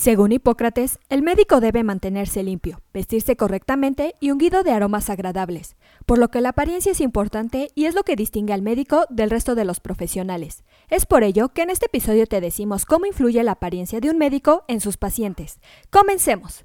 Según Hipócrates, el médico debe mantenerse limpio, vestirse correctamente y ungido de aromas agradables, por lo que la apariencia es importante y es lo que distingue al médico del resto de los profesionales. Es por ello que en este episodio te decimos cómo influye la apariencia de un médico en sus pacientes. Comencemos.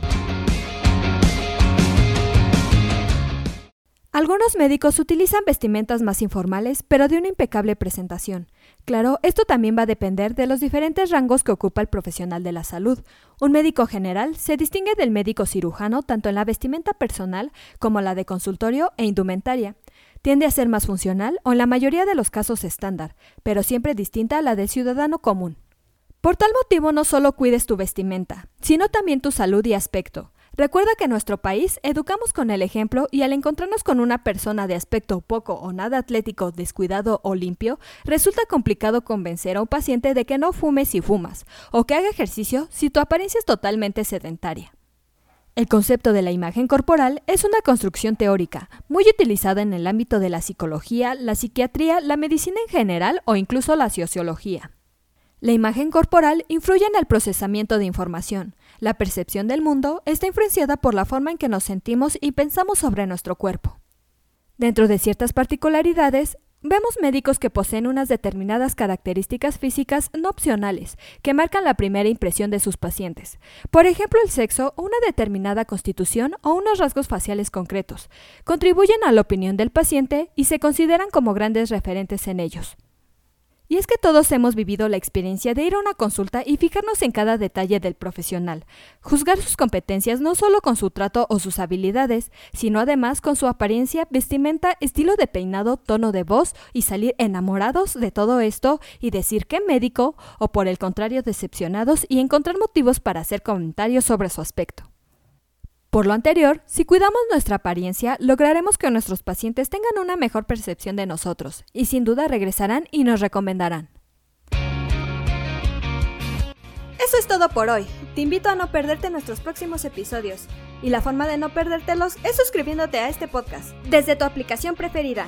Algunos médicos utilizan vestimentas más informales, pero de una impecable presentación. Claro, esto también va a depender de los diferentes rangos que ocupa el profesional de la salud. Un médico general se distingue del médico cirujano tanto en la vestimenta personal como la de consultorio e indumentaria. Tiende a ser más funcional o en la mayoría de los casos estándar, pero siempre distinta a la del ciudadano común. Por tal motivo no solo cuides tu vestimenta, sino también tu salud y aspecto. Recuerda que en nuestro país educamos con el ejemplo y al encontrarnos con una persona de aspecto poco o nada atlético, descuidado o limpio, resulta complicado convencer a un paciente de que no fume si fumas o que haga ejercicio si tu apariencia es totalmente sedentaria. El concepto de la imagen corporal es una construcción teórica, muy utilizada en el ámbito de la psicología, la psiquiatría, la medicina en general o incluso la sociología. La imagen corporal influye en el procesamiento de información. La percepción del mundo está influenciada por la forma en que nos sentimos y pensamos sobre nuestro cuerpo. Dentro de ciertas particularidades, vemos médicos que poseen unas determinadas características físicas no opcionales, que marcan la primera impresión de sus pacientes. Por ejemplo, el sexo, una determinada constitución o unos rasgos faciales concretos. Contribuyen a la opinión del paciente y se consideran como grandes referentes en ellos. Y es que todos hemos vivido la experiencia de ir a una consulta y fijarnos en cada detalle del profesional, juzgar sus competencias no solo con su trato o sus habilidades, sino además con su apariencia, vestimenta, estilo de peinado, tono de voz y salir enamorados de todo esto y decir que médico o por el contrario decepcionados y encontrar motivos para hacer comentarios sobre su aspecto. Por lo anterior, si cuidamos nuestra apariencia, lograremos que nuestros pacientes tengan una mejor percepción de nosotros y sin duda regresarán y nos recomendarán. Eso es todo por hoy. Te invito a no perderte nuestros próximos episodios. Y la forma de no perdértelos es suscribiéndote a este podcast desde tu aplicación preferida.